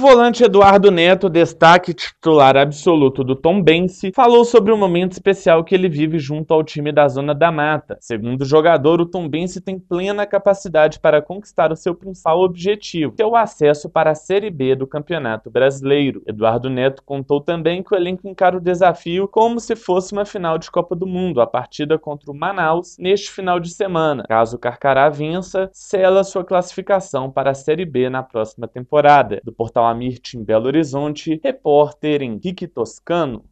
volante Eduardo Neto, destaque titular absoluto do Tombense, falou sobre o momento especial que ele vive junto ao time da Zona da Mata. Segundo o jogador, o Tombense tem plena capacidade para conquistar o seu principal objetivo, que é o acesso para a Série B do Campeonato Brasileiro. Eduardo Neto contou também que o elenco encara o desafio como se fosse uma final de Copa do Mundo, a partida contra o Manaus neste final de semana. Caso o Carcará vença, sela sua classificação para a Série B na próxima temporada. Do portal Amirte em Belo Horizonte, repórter Henrique Toscano.